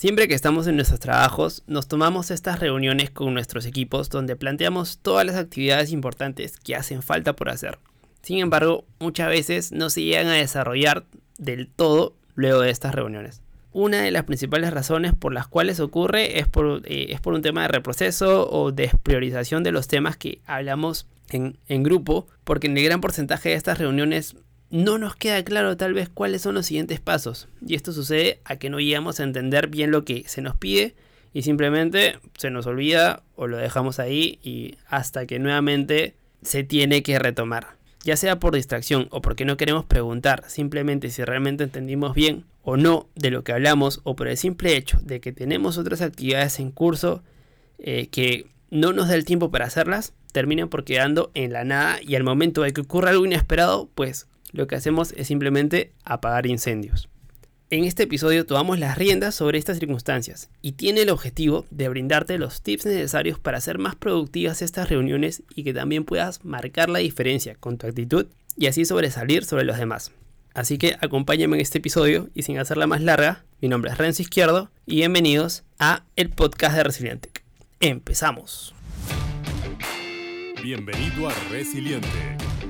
Siempre que estamos en nuestros trabajos, nos tomamos estas reuniones con nuestros equipos donde planteamos todas las actividades importantes que hacen falta por hacer. Sin embargo, muchas veces no se llegan a desarrollar del todo luego de estas reuniones. Una de las principales razones por las cuales ocurre es por, eh, un tema de reproceso o despriorización de los temas que hablamos en, en grupo, porque en el gran porcentaje de estas reuniones no nos queda claro tal vez cuáles son los siguientes pasos. Y esto sucede a que no llegamos a entender bien lo que se nos pide y simplemente se nos olvida o lo dejamos ahí y hasta que nuevamente se tiene que retomar. Ya sea por distracción o porque no queremos preguntar simplemente si realmente entendimos bien o no de lo que hablamos o por el simple hecho de que tenemos otras actividades en curso eh, que no nos da el tiempo para hacerlas, terminan por quedando en la nada y al momento de que ocurra algo inesperado, pues lo que hacemos es simplemente apagar incendios. En este episodio tomamos las riendas sobre estas circunstancias y tiene el objetivo de brindarte los tips necesarios para hacer más productivas estas reuniones y que también puedas marcar la diferencia con tu actitud y así sobresalir sobre los demás. Así que acompáñame en este episodio y sin hacerla más larga, mi nombre es Renzo Izquierdo y bienvenidos a el podcast de Resiliente. Empezamos. Bienvenido a Resiliente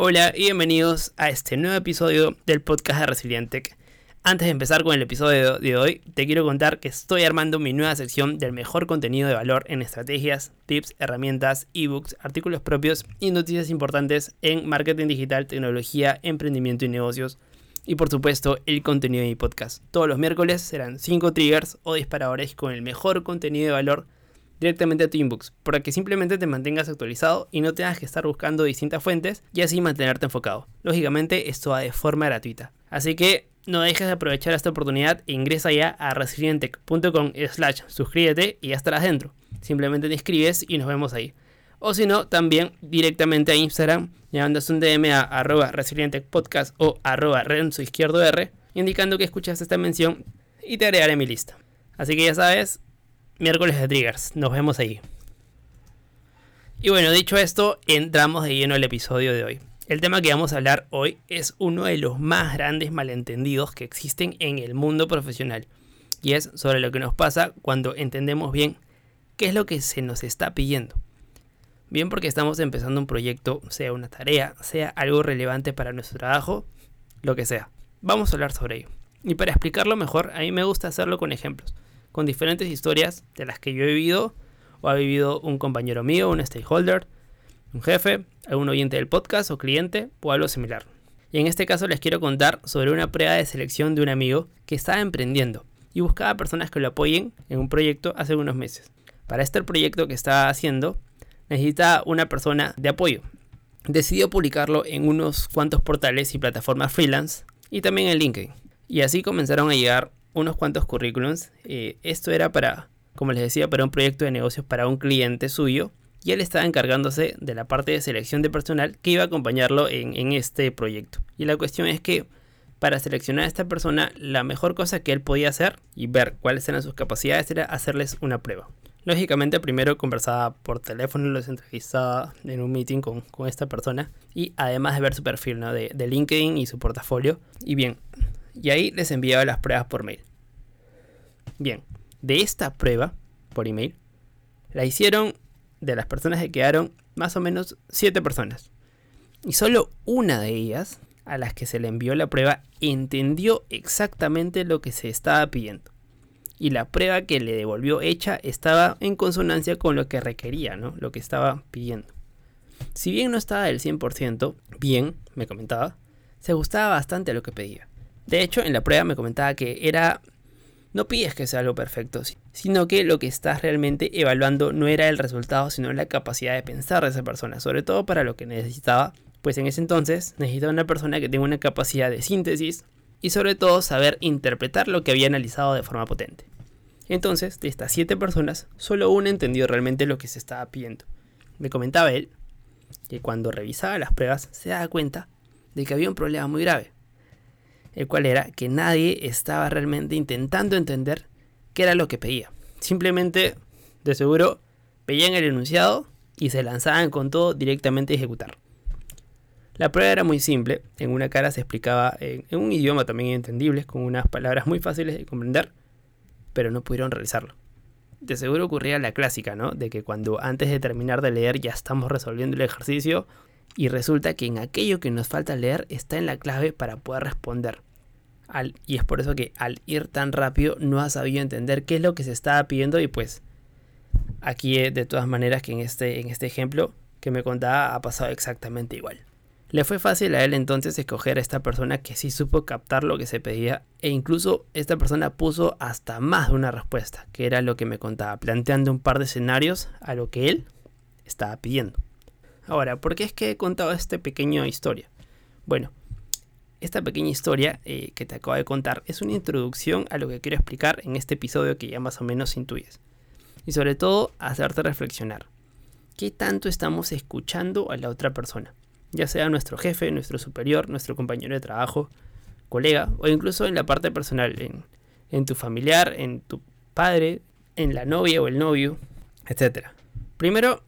Hola y bienvenidos a este nuevo episodio del podcast de Resilientec. Antes de empezar con el episodio de hoy, te quiero contar que estoy armando mi nueva sección del mejor contenido de valor en estrategias, tips, herramientas, ebooks, artículos propios y noticias importantes en marketing digital, tecnología, emprendimiento y negocios. Y por supuesto, el contenido de mi podcast. Todos los miércoles serán 5 triggers o disparadores con el mejor contenido de valor directamente a tu inbox, para que simplemente te mantengas actualizado y no tengas que estar buscando distintas fuentes y así mantenerte enfocado. Lógicamente esto va de forma gratuita. Así que no dejes de aprovechar esta oportunidad e ingresa ya a resilientec.com slash suscríbete y ya estarás dentro. Simplemente te inscribes y nos vemos ahí. O si no, también directamente a Instagram, llamándose un DM a arroba o arroba renzo izquierdo R, indicando que escuchaste esta mención y te agregaré mi lista. Así que ya sabes, miércoles de triggers. Nos vemos ahí. Y bueno, dicho esto, entramos de lleno al episodio de hoy. El tema que vamos a hablar hoy es uno de los más grandes malentendidos que existen en el mundo profesional. Y es sobre lo que nos pasa cuando entendemos bien qué es lo que se nos está pidiendo. Bien porque estamos empezando un proyecto, sea una tarea, sea algo relevante para nuestro trabajo, lo que sea. Vamos a hablar sobre ello. Y para explicarlo mejor, a mí me gusta hacerlo con ejemplos con diferentes historias de las que yo he vivido o ha vivido un compañero mío, un stakeholder, un jefe, algún oyente del podcast o cliente o algo similar. Y en este caso les quiero contar sobre una prueba de selección de un amigo que estaba emprendiendo y buscaba personas que lo apoyen en un proyecto hace unos meses. Para este proyecto que estaba haciendo necesitaba una persona de apoyo. Decidió publicarlo en unos cuantos portales y plataformas freelance y también en LinkedIn. Y así comenzaron a llegar unos cuantos currículums. Eh, esto era para, como les decía, para un proyecto de negocios para un cliente suyo. Y él estaba encargándose de la parte de selección de personal que iba a acompañarlo en, este proyecto. Y la cuestión es que para seleccionar a esta persona, la mejor cosa que él podía hacer y ver cuáles eran sus capacidades era hacerles una prueba. Lógicamente, primero conversaba por teléfono, los entrevistaba en un meeting con, esta persona y además de ver su perfil ¿no? de, de LinkedIn y su portafolio. Y bien, y ahí les enviaba las pruebas por mail. Bien, de esta prueba por email la hicieron de las personas que quedaron más o menos 7 personas. Y solo una de ellas, a las que se le envió la prueba, entendió exactamente lo que se estaba pidiendo. Y la prueba que le devolvió hecha estaba en consonancia con lo que requería, ¿no? Lo que estaba pidiendo. Si bien no estaba del 100% bien, me comentaba, se gustaba bastante lo que pedía. De hecho, en la prueba me comentaba que era... No pides que sea algo perfecto, sino que lo que estás realmente evaluando no era el resultado, sino la capacidad de pensar de esa persona, sobre todo para lo que necesitaba, Pues en ese entonces necesitaba una persona que tenga una capacidad de síntesis y sobre todo saber interpretar lo que había analizado de forma potente. Entonces, de estas siete personas, solo una entendió realmente lo que se estaba pidiendo. Me comentaba él que cuando revisaba las pruebas se daba cuenta de que había un problema muy grave, el cual era que nadie estaba realmente intentando entender qué era lo que pedía. Simplemente, de seguro, veían el enunciado y se lanzaban con todo directamente a ejecutar. La prueba era muy simple, en una cara se explicaba en, en un idioma también entendible, con unas palabras muy fáciles de comprender, pero no pudieron realizarlo. De seguro ocurría la clásica, ¿no? De que cuando antes de terminar de leer ya estamos resolviendo el ejercicio y resulta que en aquello que nos falta leer está en la clave para poder responder. Y es por eso que al ir tan rápido no ha sabido entender qué es lo que se estaba pidiendo y pues aquí eh, de todas maneras que en este, en este ejemplo que me contaba ha pasado exactamente igual. Le fue fácil a él entonces escoger a esta persona que sí supo captar lo que se pedía e incluso esta persona puso hasta más de una respuesta, que era lo que me contaba, planteando un par de escenarios a lo que él estaba pidiendo. Ahora, ¿por qué es que he contado esta pequeña historia? Bueno, esta pequeña historia eh, que te acabo de contar es una introducción a lo que quiero explicar en este episodio que ya más o menos intuyes. Y sobre todo, hacerte reflexionar. ¿Qué tanto estamos escuchando a la otra persona? ya sea nuestro jefe, nuestro superior, nuestro compañero de trabajo, colega o incluso en la parte personal, en, tu familiar, en tu padre, en la novia o el novio, etc. Primero,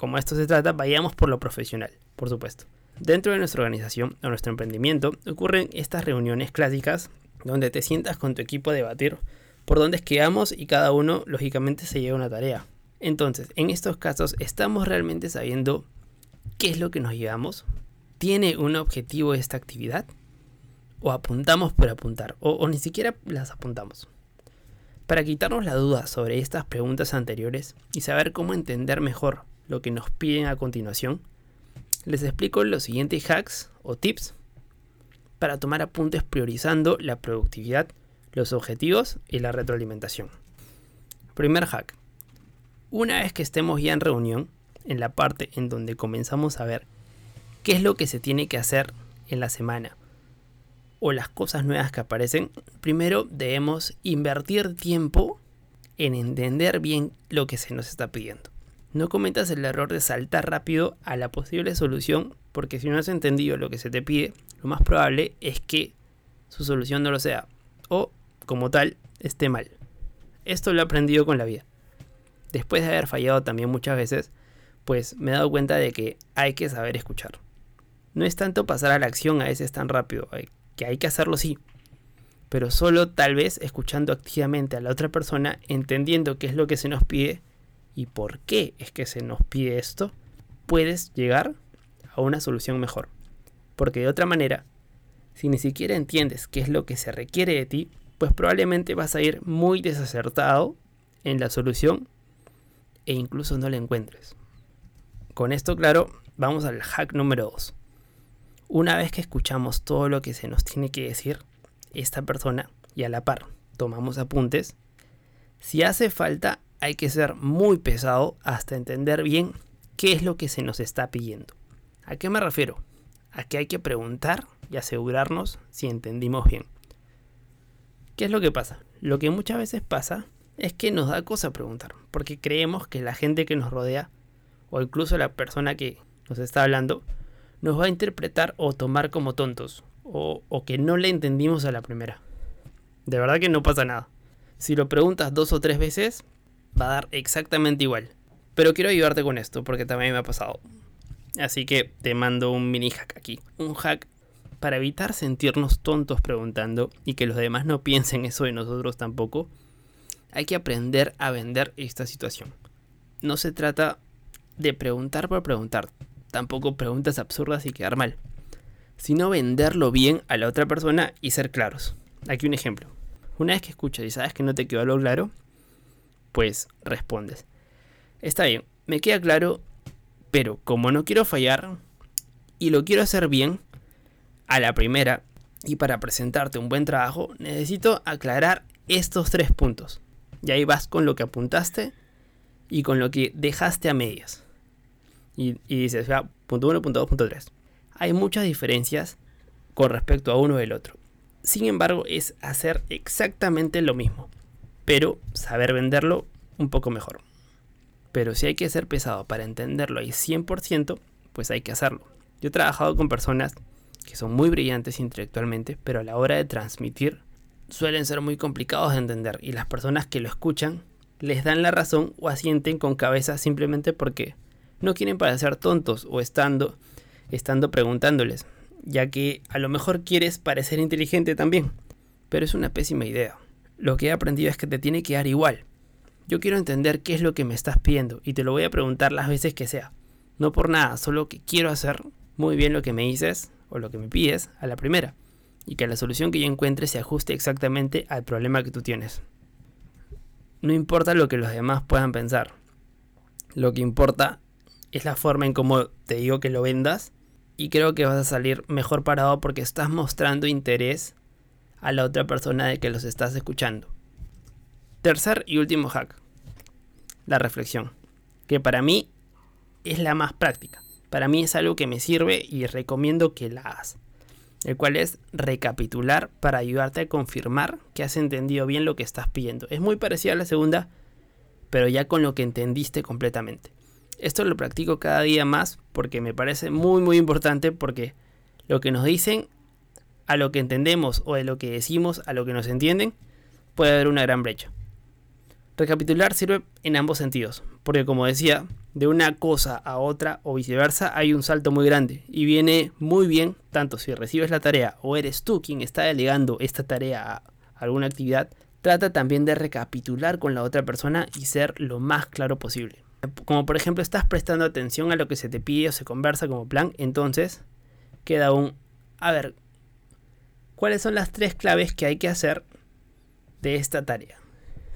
como esto se trata, vayamos por lo profesional, por supuesto. Dentro de nuestra organización o nuestro emprendimiento ocurren estas reuniones clásicas donde te sientas con tu equipo a debatir por dónde es que vamos y cada uno lógicamente se lleva una tarea. Entonces, en estos casos, ¿estamos realmente sabiendo ¿Qué es lo que nos llevamos? ¿Tiene un objetivo esta actividad? ¿O apuntamos por apuntar? O, ni siquiera las apuntamos. Para quitarnos la duda sobre estas preguntas anteriores y saber cómo entender mejor lo que nos piden a continuación, les explico los siguientes hacks o tips para tomar apuntes priorizando la productividad, los objetivos y la retroalimentación. Primer hack. Una vez que estemos ya en reunión, en la parte en donde comenzamos a ver qué es lo que se tiene que hacer en la semana o las cosas nuevas que aparecen, primero debemos invertir tiempo en entender bien lo que se nos está pidiendo. No cometas el error de saltar rápido a la posible solución, porque si no has entendido lo que se te pide, lo más probable es que su solución no lo sea, o como tal, esté mal. Esto lo he aprendido con la vida. Después de haber fallado también muchas veces, pues me he dado cuenta de que hay que saber escuchar. No es tanto pasar a la acción a veces tan rápido, que hay que hacerlo sí, pero solo tal vez escuchando activamente a la otra persona, entendiendo qué es lo que se nos pide y por qué es que se nos pide esto, puedes llegar a una solución mejor. Porque de otra manera, si ni siquiera entiendes qué es lo que se requiere de ti, pues probablemente vas a ir muy desacertado en la solución e incluso no la encuentres. Con esto claro, vamos al hack número 2. Una vez que escuchamos todo lo que se nos tiene que decir esta persona y a la par tomamos apuntes, si hace falta hay que ser muy pesado hasta entender bien qué es lo que se nos está pidiendo. ¿A qué me refiero? A que hay que preguntar y asegurarnos si entendimos bien. ¿Qué es lo que pasa? Lo que muchas veces pasa es que nos da cosa preguntar, porque creemos que la gente que nos rodea o incluso la persona que nos está hablando, nos va a interpretar o tomar como tontos, o, o que no le entendimos a la primera. De verdad que no pasa nada. Si lo preguntas dos o tres veces, va a dar exactamente igual. Pero quiero ayudarte con esto, porque también me ha pasado. Así que te mando un mini hack aquí. Un hack para evitar sentirnos tontos preguntando y que los demás no piensen eso de nosotros tampoco. Hay que aprender a vender esta situación. No se trata de preguntar por preguntar. Tampoco preguntas absurdas y quedar mal. Sino venderlo bien a la otra persona y ser claros. Aquí un ejemplo. Una vez que escuchas y sabes que no te quedó algo claro, pues respondes. Está bien, me queda claro, pero como no quiero fallar y lo quiero hacer bien, a la primera, y para presentarte un buen trabajo, necesito aclarar estos tres puntos. Y ahí vas con lo que apuntaste y con lo que dejaste a medias y, dices, ya, punto 1, punto 2, punto 3. hay muchas diferencias con respecto a uno del otro. Sin embargo, es hacer exactamente lo mismo, pero saber venderlo un poco mejor. Pero si hay que ser pesado para entenderlo ahí 100%, pues hay que hacerlo. Yo he trabajado con personas que son muy brillantes intelectualmente, pero a la hora de transmitir suelen ser muy complicados de entender y las personas que lo escuchan les dan la razón o asienten con cabeza simplemente porque no quieren parecer tontos o estando, estando preguntándoles, ya que a lo mejor quieres parecer inteligente también, pero es una pésima idea. Lo que he aprendido es que te tiene que dar igual. Yo quiero entender qué es lo que me estás pidiendo y te lo voy a preguntar las veces que sea. No por nada, solo que quiero hacer muy bien lo que me dices o lo que me pides a la primera y que la solución que yo encuentre se ajuste exactamente al problema que tú tienes. No importa lo que los demás puedan pensar. Lo que importa es la forma en cómo te digo que lo vendas y creo que vas a salir mejor parado porque estás mostrando interés a la otra persona de que los estás escuchando. Tercer y último hack. La reflexión. Que para mí es la más práctica. Para mí es algo que me sirve y recomiendo que la hagas el cual es recapitular para ayudarte a confirmar que has entendido bien lo que estás pidiendo. Es muy parecida a la segunda, pero ya con lo que entendiste completamente. Esto lo practico cada día más porque me parece muy muy importante porque lo que nos dicen a lo que entendemos o de lo que decimos a lo que nos entienden puede haber una gran brecha. Recapitular sirve en ambos sentidos, porque como decía, de una cosa a otra o viceversa hay un salto muy grande y viene muy bien tanto si recibes la tarea o eres tú quien está delegando esta tarea a alguna actividad, trata también de recapitular con la otra persona y ser lo más claro posible. Como por ejemplo estás prestando atención a lo que se te pide o se conversa como plan, entonces queda un, a ver, ¿cuáles son las tres claves que hay que hacer de esta tarea?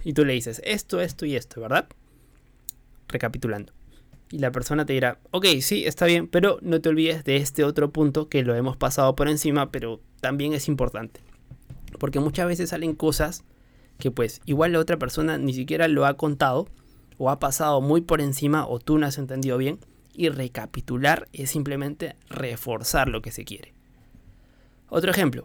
Y tú le dices esto, esto y esto, ¿verdad? Recapitulando y la persona te dirá, ok, sí, está bien, pero no te olvides de este otro punto que lo hemos pasado por encima, pero también es importante. Porque muchas veces salen cosas que pues igual la otra persona ni siquiera lo ha contado o ha pasado muy por encima o tú no has entendido bien y recapitular es simplemente reforzar lo que se quiere. Otro ejemplo,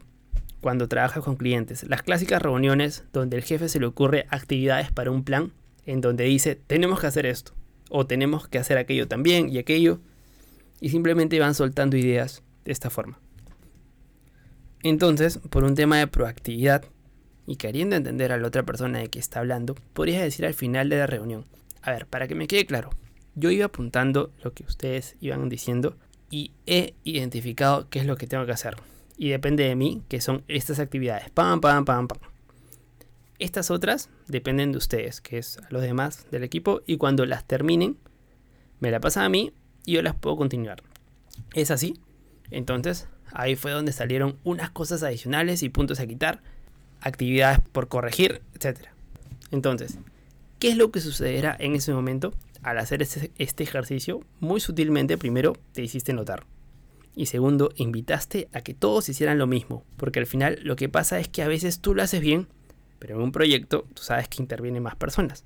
cuando trabajas con clientes, las clásicas reuniones donde el jefe se le ocurre actividades para un plan en donde dice tenemos que hacer esto o tenemos que hacer aquello también y aquello, y simplemente van soltando ideas de esta forma. Entonces, por un tema de proactividad y queriendo entender a la otra persona de que está hablando, podrías decir al final de la reunión, a ver, para que me quede claro, yo iba apuntando lo que ustedes iban diciendo y he identificado qué es lo que tengo que hacer. Y depende de mí, que son estas actividades. Pam, pam, pam, pam. Estas otras dependen de ustedes, que es a los demás del equipo, y cuando las terminen, me la pasan a mí y yo las puedo continuar. ¿Es así? Entonces, ahí fue donde salieron unas cosas adicionales y puntos a quitar, actividades por corregir, etc. Entonces, ¿qué es lo que sucederá en ese momento? Al hacer este, este ejercicio, muy sutilmente, primero te hiciste notar. Y segundo, invitaste a que todos hicieran lo mismo, porque al final lo que pasa es que a veces tú lo haces bien, pero en un proyecto tú sabes que intervienen más personas.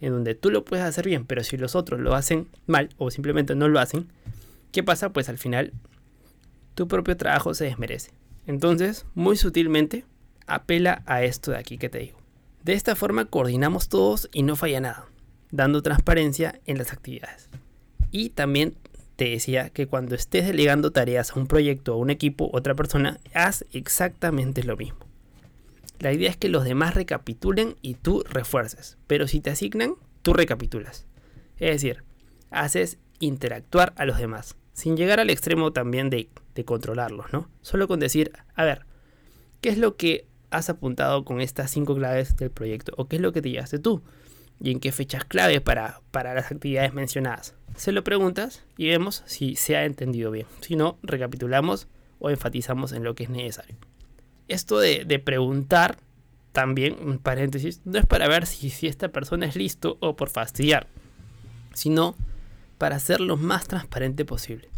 En donde tú lo puedes hacer bien, pero si los otros lo hacen mal o simplemente no lo hacen, ¿qué pasa? Pues al final tu propio trabajo se desmerece. Entonces, muy sutilmente, apela a esto de aquí que te digo. De esta forma coordinamos todos y no falla nada, dando transparencia en las actividades. Y también te decía que cuando estés delegando tareas a un proyecto, a un equipo, otra persona, haz exactamente lo mismo. La idea es que los demás recapitulen y tú refuerces. Pero si te asignan, tú recapitulas. Es decir, haces interactuar a los demás. Sin llegar al extremo también de, controlarlos, ¿no? Solo con decir, a ver, ¿qué es lo que has apuntado con estas cinco claves del proyecto? ¿O qué es lo que te llevaste tú? ¿Y en qué fechas clave para, para las actividades mencionadas? Se lo preguntas y vemos si se ha entendido bien. Si no, recapitulamos o enfatizamos en lo que es necesario esto de, preguntar, también, un paréntesis, no es para ver si, si esta persona es listo o por fastidiar, sino para ser lo más transparente posible.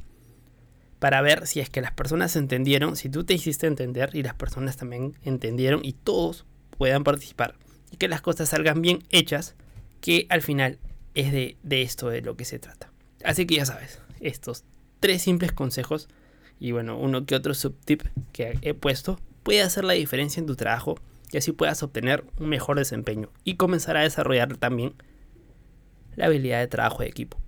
Para ver si es que las personas entendieron, si tú te hiciste entender y las personas también entendieron y todos puedan participar y que las cosas salgan bien hechas, que al final es de, de esto de lo que se trata. Así que ya sabes, estos tres simples consejos y bueno, uno que otro subtip que he puesto puede hacer la diferencia en tu trabajo y así puedas obtener un mejor desempeño y comenzar a desarrollar también la habilidad de trabajo de equipo,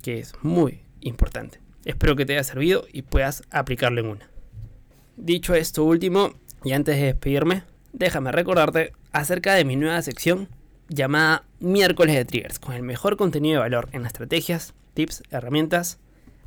que es muy importante. Espero que te haya servido y puedas aplicarlo en una. Dicho esto último, y antes de despedirme, déjame recordarte acerca de mi nueva sección llamada Miércoles de Triggers, con el mejor contenido de valor en estrategias, tips, herramientas,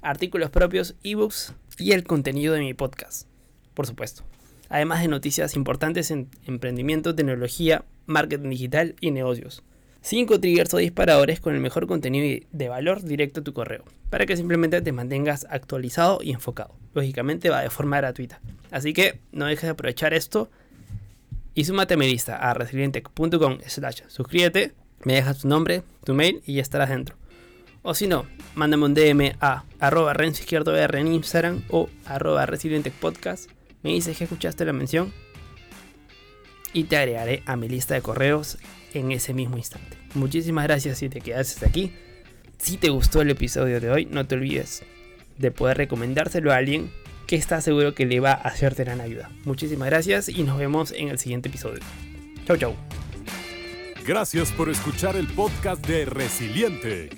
artículos propios, ebooks y el contenido de mi podcast, por supuesto. Además de noticias importantes en emprendimiento, tecnología, marketing digital y negocios. 5 triggers o disparadores con el mejor contenido de valor directo a tu correo, para que simplemente te mantengas actualizado y enfocado. Lógicamente va de forma gratuita. Así que no dejes de aprovechar esto y súmate a mi lista a resilientec.com slash suscríbete, me dejas tu nombre, tu mail y ya estarás dentro. O si no, mándame un DM a arroba en Instagram o arroba resilientecpodcast. Me dices que escuchaste la mención y te agregaré a mi lista de correos en ese mismo instante. Muchísimas gracias si te quedaste aquí. Si te gustó el episodio de hoy, no te olvides de poder recomendárselo a alguien que está seguro que le va a hacerte gran ayuda. Muchísimas gracias y nos vemos en el siguiente episodio. Chau, chau. Gracias por escuchar el podcast de Resiliente.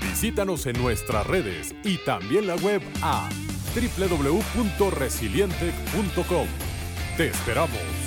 Visítanos en nuestras redes y también la web a www.resiliente.com. Te esperamos.